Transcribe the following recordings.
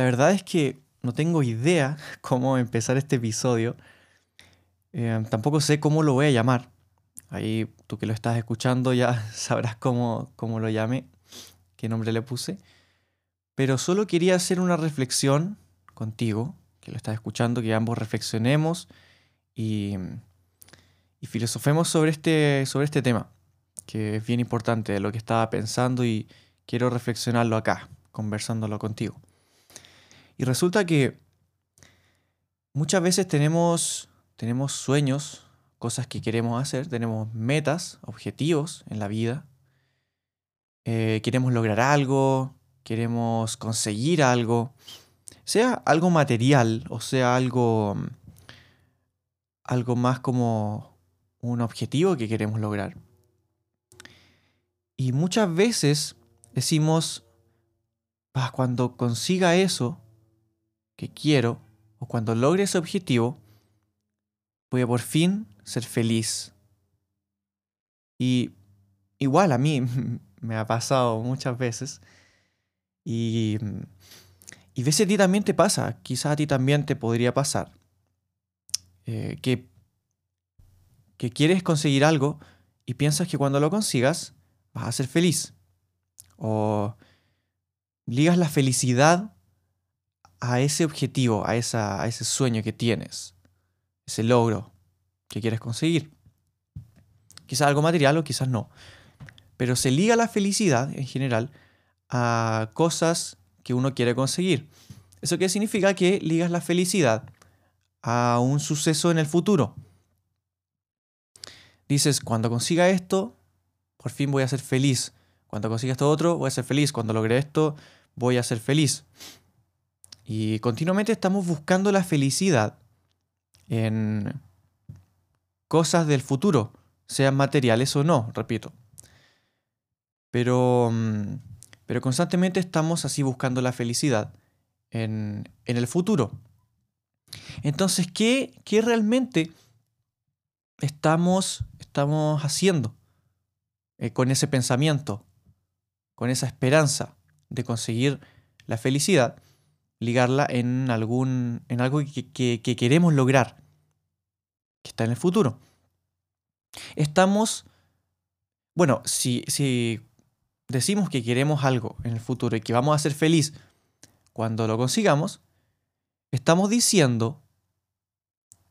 La verdad es que no tengo idea cómo empezar este episodio. Eh, tampoco sé cómo lo voy a llamar. Ahí tú que lo estás escuchando ya sabrás cómo, cómo lo llame, qué nombre le puse. Pero solo quería hacer una reflexión contigo, que lo estás escuchando, que ambos reflexionemos y, y filosofemos sobre este, sobre este tema, que es bien importante, de lo que estaba pensando y quiero reflexionarlo acá, conversándolo contigo. Y resulta que muchas veces tenemos, tenemos sueños, cosas que queremos hacer, tenemos metas, objetivos en la vida, eh, queremos lograr algo, queremos conseguir algo, sea algo material o sea algo, algo más como un objetivo que queremos lograr. Y muchas veces decimos, cuando consiga eso, que quiero o cuando logre ese objetivo, voy a por fin ser feliz. Y igual a mí me ha pasado muchas veces. Y, y veces a ti también te pasa, quizás a ti también te podría pasar. Eh, que, que quieres conseguir algo y piensas que cuando lo consigas vas a ser feliz. O ligas la felicidad a ese objetivo, a, esa, a ese sueño que tienes, ese logro que quieres conseguir. Quizás algo material o quizás no. Pero se liga la felicidad en general a cosas que uno quiere conseguir. ¿Eso qué significa? Que ligas la felicidad a un suceso en el futuro. Dices, cuando consiga esto, por fin voy a ser feliz. Cuando consiga esto otro, voy a ser feliz. Cuando logre esto, voy a ser feliz. Y continuamente estamos buscando la felicidad en cosas del futuro, sean materiales o no, repito. Pero, mm, pero constantemente estamos así buscando la felicidad en, el futuro. Entonces, ¿qué, qué realmente estamos, estamos haciendo eh, con ese pensamiento, con esa esperanza de conseguir la felicidad? Ligarla en, algún, en algo que, queremos lograr, que está en el futuro. Estamos, bueno, si, si decimos que queremos algo en el futuro y que vamos a ser feliz cuando lo consigamos, estamos diciendo,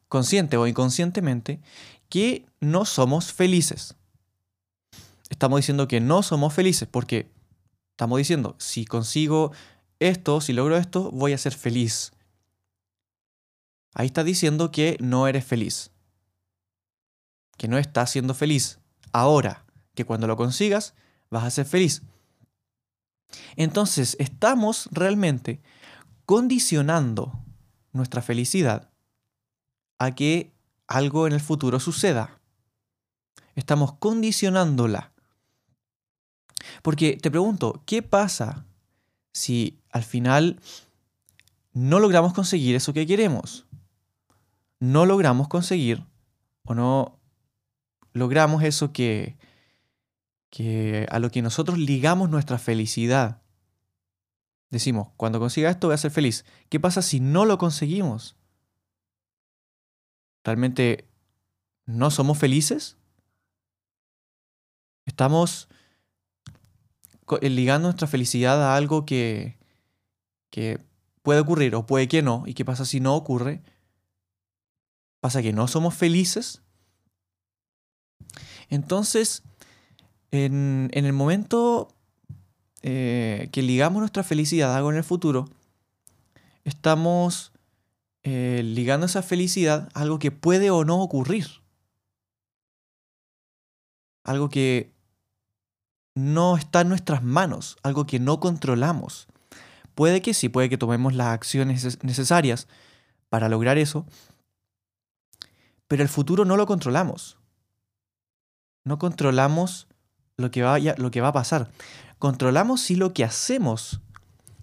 consciente o inconscientemente, que no somos felices. Estamos diciendo que no somos felices porque estamos diciendo, si consigo esto, si logro esto, voy a ser feliz. Ahí está diciendo que no eres feliz. Que no estás siendo feliz. Ahora, que cuando lo consigas, vas a ser feliz. Entonces, estamos realmente condicionando nuestra felicidad a que algo en el futuro suceda. Estamos condicionándola. Porque te pregunto, ¿qué pasa si al final no logramos conseguir eso que queremos. No logramos conseguir o no logramos eso que, que a lo que nosotros ligamos nuestra felicidad. Decimos, cuando consiga esto voy a ser feliz. ¿Qué pasa si no lo conseguimos? ¿Realmente no somos felices? Estamos eh, ligando nuestra felicidad a algo que, que puede ocurrir o puede que no. ¿Y qué pasa si no ocurre? Pasa que no somos felices. Entonces, en, el momento eh, que ligamos nuestra felicidad a algo en el futuro, estamos eh, ligando esa felicidad a algo que puede o no ocurrir. Algo que no está en nuestras manos, algo que no controlamos. Puede que sí, puede que tomemos las acciones necesarias para lograr eso, pero el futuro no lo controlamos. No controlamos lo que, lo que va a pasar. Controlamos sí lo que hacemos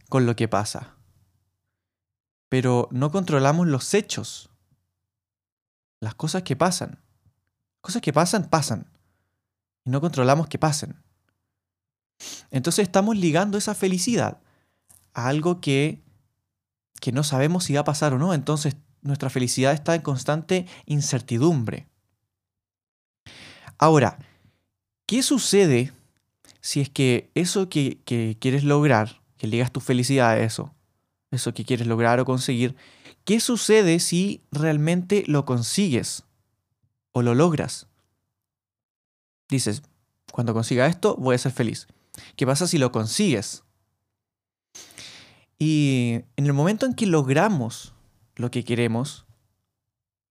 con lo que pasa. Pero no controlamos los hechos. Las cosas que pasan. Cosas que pasan, pasan. Y no controlamos que pasen. Entonces estamos ligando esa felicidad a algo que, que no sabemos si va a pasar o no. Entonces nuestra felicidad está en constante incertidumbre. Ahora, ¿qué sucede si es que eso que, que quieres lograr, que ligas tu felicidad a eso, eso que quieres lograr o conseguir, ¿qué sucede si realmente lo consigues o lo logras? Dices, cuando consiga esto voy a ser feliz. ¿Qué pasa si lo consigues? Y en el momento en que logramos lo que queremos,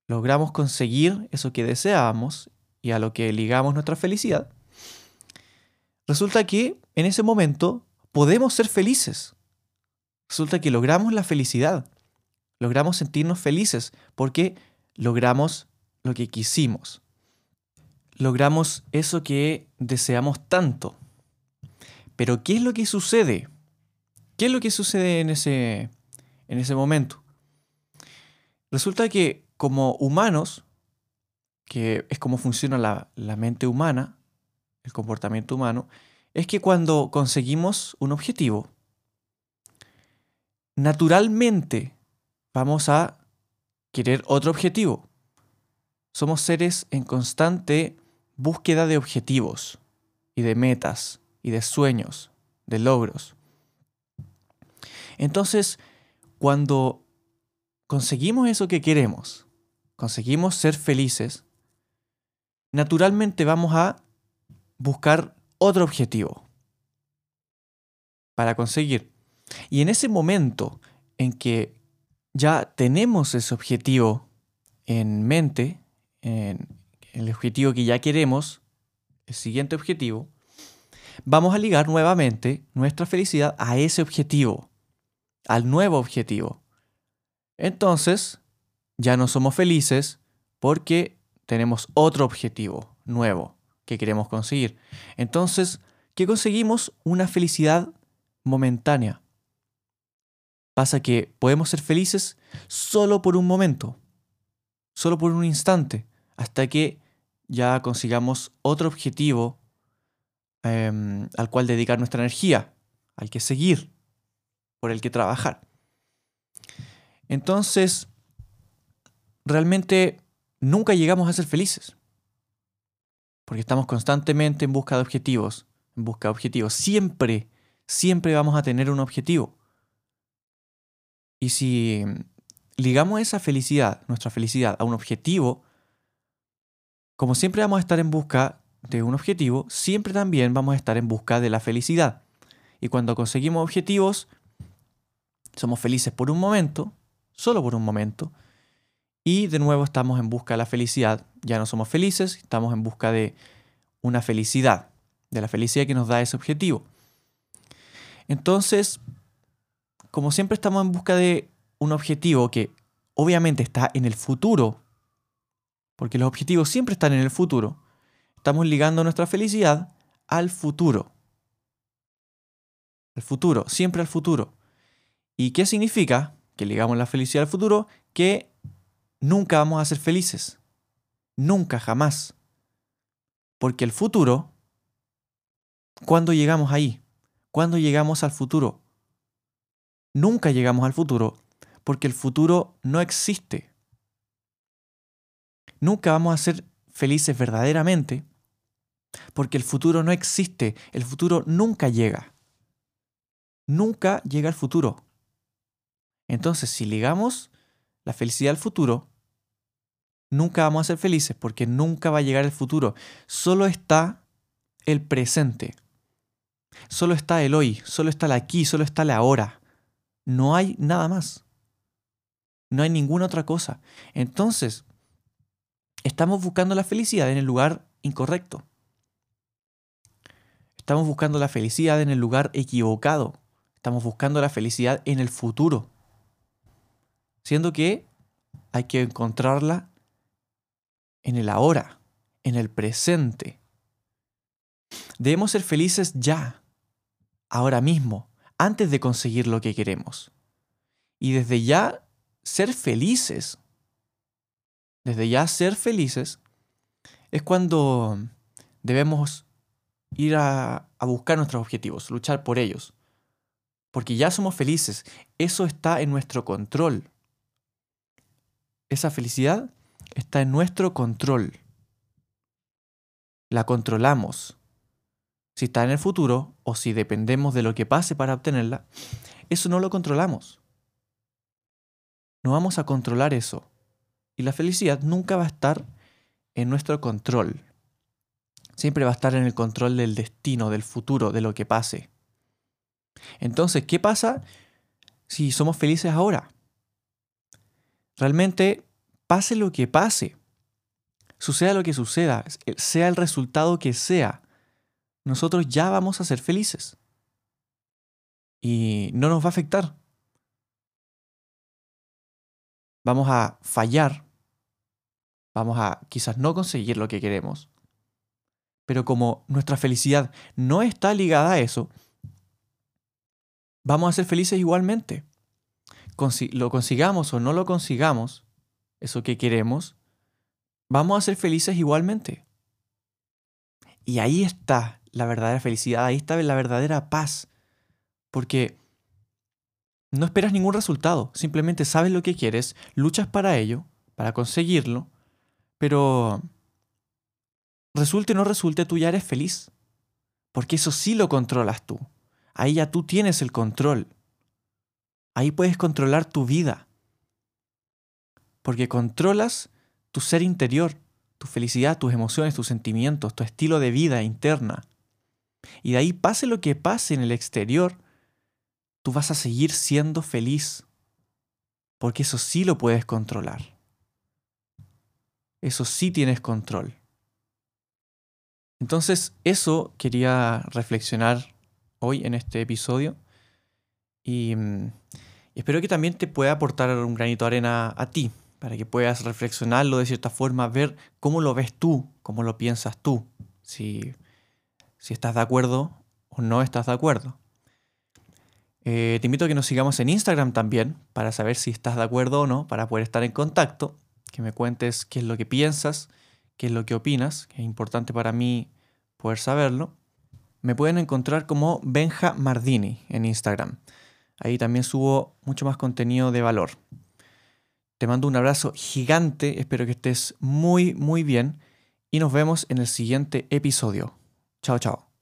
logramos conseguir eso que deseábamos y a lo que ligamos nuestra felicidad, resulta que en ese momento podemos ser felices. Resulta que logramos la felicidad, logramos sentirnos felices porque logramos lo que quisimos, logramos eso que deseamos tanto. Pero ¿qué es lo que sucede? ¿Qué es lo que sucede en ese, en ese momento? Resulta que como humanos, que es como funciona la, la mente humana, el comportamiento humano, es que cuando conseguimos un objetivo, naturalmente vamos a querer otro objetivo. Somos seres en constante búsqueda de objetivos y de metas y de sueños, de logros. Entonces, cuando conseguimos eso que queremos, conseguimos ser felices, naturalmente vamos a buscar otro objetivo para conseguir. Y en ese momento en que ya tenemos ese objetivo en mente, en el objetivo que ya queremos, el siguiente objetivo, vamos a ligar nuevamente nuestra felicidad a ese objetivo, al nuevo objetivo. Entonces, ya no somos felices porque tenemos otro objetivo nuevo que queremos conseguir. Entonces, ¿qué conseguimos? Una felicidad momentánea. Pasa que podemos ser felices solo por un momento, solo por un instante, hasta que ya consigamos otro objetivo em, al cual dedicar nuestra energía, al que seguir, por el que trabajar. Entonces, realmente nunca llegamos a ser felices. Porque estamos constantemente en busca de objetivos, en busca de objetivos. Siempre, siempre vamos a tener un objetivo. Y si ligamos esa felicidad, nuestra felicidad, a un objetivo, como siempre vamos a estar en busca de un objetivo, siempre también vamos a estar en busca de la felicidad. Y cuando conseguimos objetivos, somos felices por un momento, solo por un momento, y de nuevo estamos en busca de la felicidad. Ya no somos felices, estamos en busca de una felicidad, de la felicidad que nos da ese objetivo. Entonces, como siempre estamos en busca de un objetivo que obviamente está en el futuro, porque los objetivos siempre están en el futuro, estamos ligando nuestra felicidad al futuro. Al futuro, siempre al futuro. ¿Y qué significa que ligamos la felicidad al futuro? Que nunca vamos a ser felices. Nunca, jamás. Porque el futuro, ¿cuándo llegamos ahí? ¿Cuándo llegamos al futuro? Nunca llegamos al futuro porque el futuro no existe. Nunca vamos a ser felices verdaderamente porque el futuro no existe. El futuro nunca llega. Nunca llega al futuro. Entonces, si ligamos la felicidad al futuro, nunca vamos a ser felices porque nunca va a llegar el futuro. Solo está el presente. Solo está el hoy, solo está el aquí, solo está el ahora. No hay nada más. No hay ninguna otra cosa. Entonces, estamos buscando la felicidad en el lugar incorrecto. Estamos buscando la felicidad en el lugar equivocado. Estamos buscando la felicidad en el futuro. Siendo que hay que encontrarla en el ahora, en el presente. Debemos ser felices ya, ahora mismo, antes de conseguir lo que queremos. Y desde ya ser felices, desde ya ser felices, es cuando debemos ir a, buscar nuestros objetivos, luchar por ellos. Porque ya somos felices, eso está en nuestro control. Esa felicidad está en nuestro control. La controlamos. Si está en el futuro o si dependemos de lo que pase para obtenerla, eso no lo controlamos. No vamos a controlar eso. Y la felicidad nunca va a estar en nuestro control. Siempre va a estar en el control del destino, del futuro, de lo que pase. Entonces, ¿qué pasa si somos felices ahora? Realmente, pase lo que pase, suceda lo que suceda, sea el resultado que sea, nosotros ya vamos a ser felices. Y no nos va a afectar. Vamos a fallar. Vamos a quizás no conseguir lo que queremos. Pero como nuestra felicidad no está ligada a eso, vamos a ser felices igualmente. Lo consigamos o no lo consigamos, eso que queremos, vamos a ser felices igualmente. Y ahí está la verdadera felicidad, ahí está la verdadera paz. Porque no esperas ningún resultado, simplemente sabes lo que quieres, luchas para ello, para conseguirlo, pero resulte o no resulte, tú ya eres feliz. Porque eso sí lo controlas tú. Ahí ya tú tienes el control. Ahí puedes controlar tu vida. Porque controlas tu ser interior, tu felicidad, tus emociones, tus sentimientos, tu estilo de vida interna. Y de ahí pase lo que pase en el exterior, tú vas a seguir siendo feliz. Porque eso sí lo puedes controlar. Eso sí tienes control. Entonces, eso quería reflexionar hoy en este episodio. Y, mm, espero que también te pueda aportar un granito de arena a ti, para que puedas reflexionarlo de cierta forma, ver cómo lo ves tú, cómo lo piensas tú. Si si estás de acuerdo o no estás de acuerdo. Eh, te invito a que nos sigamos en Instagram también para saber si estás de acuerdo o no, para poder estar en contacto, que me cuentes qué es lo que piensas, qué es lo que opinas, que es importante para mí poder saberlo. Me pueden encontrar como Benja Mardini en Instagram. Ahí también subo mucho más contenido de valor. Te mando un abrazo gigante, espero que estés muy, muy bien y nos vemos en el siguiente episodio. Chao, chao.